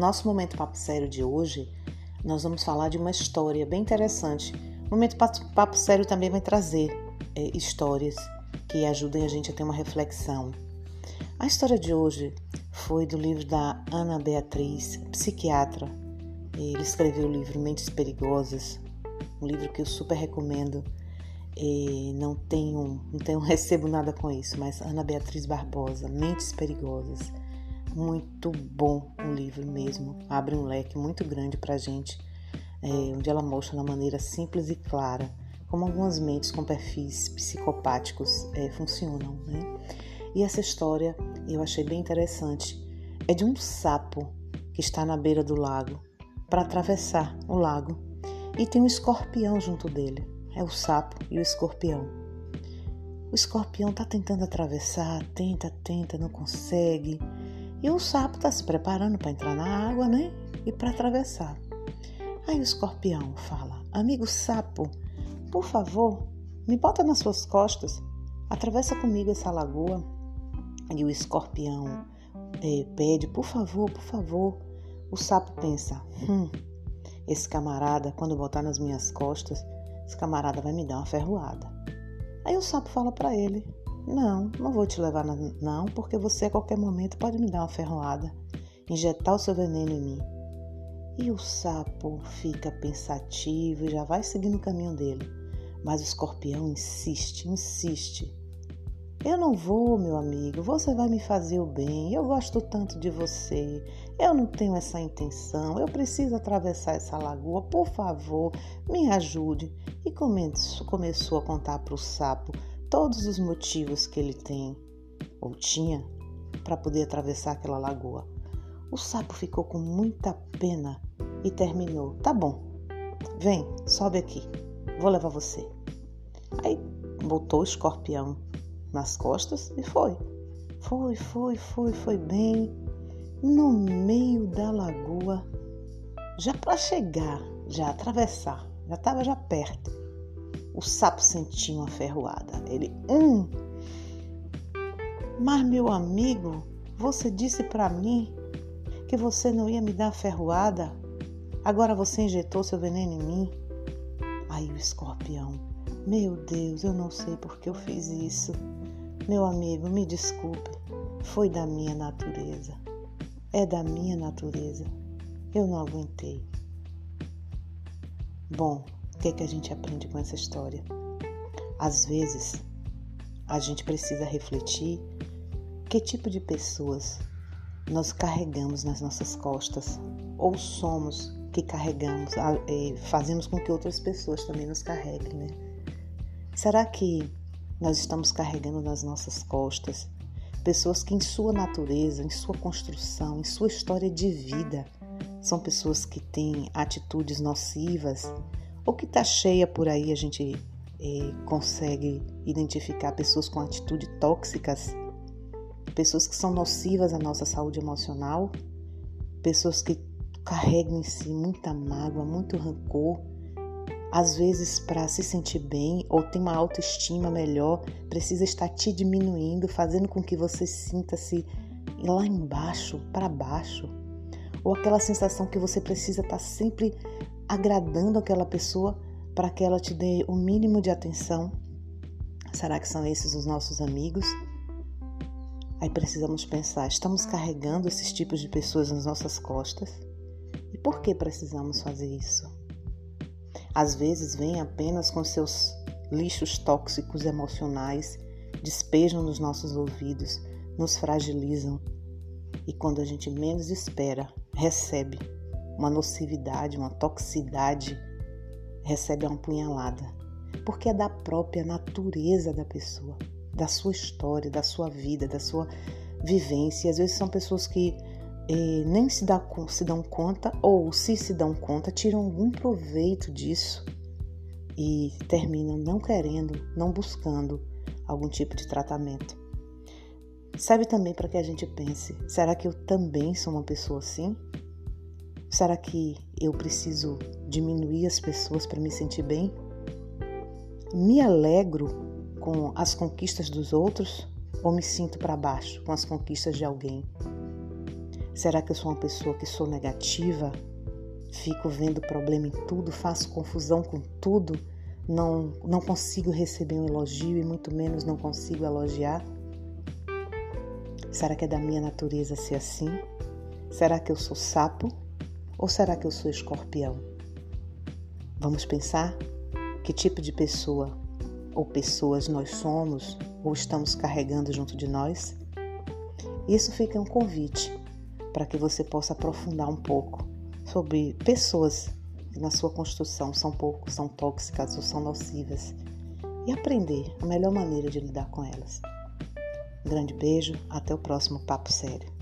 nosso momento papo sério de hoje, nós vamos falar de uma história bem interessante. O momento papo sério também vai trazer é, histórias que ajudem a gente a ter uma reflexão. A história de hoje foi do livro da Ana Beatriz, psiquiatra. Ele escreveu o livro Mentes Perigosas, um livro que eu super recomendo. E não tenho, não tenho recebo nada com isso, mas Ana Beatriz Barbosa, Mentes Perigosas. Muito bom o livro mesmo. Abre um leque muito grande para a gente, é, onde ela mostra de maneira simples e clara como algumas mentes com perfis psicopáticos é, funcionam. Né? E essa história eu achei bem interessante. É de um sapo que está na beira do lago para atravessar o lago e tem um escorpião junto dele. É o sapo e o escorpião. O escorpião está tentando atravessar, tenta, tenta, não consegue. E o sapo está se preparando para entrar na água, né? E para atravessar. Aí o escorpião fala: Amigo sapo, por favor, me bota nas suas costas, atravessa comigo essa lagoa. E o escorpião é, pede: Por favor, por favor. O sapo pensa: Hum, esse camarada, quando botar nas minhas costas, esse camarada vai me dar uma ferroada. Aí o sapo fala para ele: não, não vou te levar, não, porque você a qualquer momento pode me dar uma ferroada, injetar o seu veneno em mim. E o sapo fica pensativo e já vai seguindo o caminho dele. Mas o escorpião insiste, insiste. Eu não vou, meu amigo, você vai me fazer o bem. Eu gosto tanto de você. Eu não tenho essa intenção. Eu preciso atravessar essa lagoa. Por favor, me ajude. E começou a contar para o sapo todos os motivos que ele tem ou tinha para poder atravessar aquela lagoa. O sapo ficou com muita pena e terminou: Tá bom, vem, sobe aqui, vou levar você. Aí botou o escorpião nas costas e foi. Foi, foi, foi, foi bem. No meio da lagoa, já para chegar, já atravessar, já estava já perto o sapo sentiu uma ferroada. Ele, hum. Mas meu amigo, você disse para mim que você não ia me dar ferroada. Agora você injetou seu veneno em mim. Aí o escorpião, meu Deus, eu não sei por que eu fiz isso. Meu amigo, me desculpe. Foi da minha natureza. É da minha natureza. Eu não aguentei. Bom, que, é que a gente aprende com essa história? Às vezes, a gente precisa refletir que tipo de pessoas nós carregamos nas nossas costas ou somos que carregamos, é, fazemos com que outras pessoas também nos carreguem, né? Será que nós estamos carregando nas nossas costas pessoas que, em sua natureza, em sua construção, em sua história de vida, são pessoas que têm atitudes nocivas, ou que está cheia por aí, a gente é, consegue identificar pessoas com atitudes tóxicas, pessoas que são nocivas à nossa saúde emocional, pessoas que carregam em si muita mágoa, muito rancor, às vezes para se sentir bem ou ter uma autoestima melhor, precisa estar te diminuindo, fazendo com que você sinta-se lá embaixo, para baixo, ou aquela sensação que você precisa estar sempre agradando aquela pessoa para que ela te dê o mínimo de atenção? Será que são esses os nossos amigos? Aí precisamos pensar: estamos carregando esses tipos de pessoas nas nossas costas? E por que precisamos fazer isso? Às vezes vêm apenas com seus lixos tóxicos emocionais, despejam nos nossos ouvidos, nos fragilizam e quando a gente menos espera, recebe uma nocividade, uma toxicidade, recebe uma punhalada. Porque é da própria natureza da pessoa, da sua história, da sua vida, da sua vivência. Às vezes são pessoas que eh, nem se, dá, se dão conta, ou se se dão conta, tiram algum proveito disso e terminam não querendo, não buscando algum tipo de tratamento. Serve também para que a gente pense: será que eu também sou uma pessoa assim? Será que eu preciso diminuir as pessoas para me sentir bem? Me alegro com as conquistas dos outros ou me sinto para baixo com as conquistas de alguém? Será que eu sou uma pessoa que sou negativa? Fico vendo problema em tudo, faço confusão com tudo, não, não consigo receber um elogio e muito menos não consigo elogiar? Será que é da minha natureza ser assim? Será que eu sou sapo ou será que eu sou escorpião? Vamos pensar que tipo de pessoa ou pessoas nós somos ou estamos carregando junto de nós? Isso fica um convite para que você possa aprofundar um pouco sobre pessoas que na sua construção são pouco, são tóxicas ou são nocivas e aprender a melhor maneira de lidar com elas. Um grande beijo, até o próximo Papo Sério.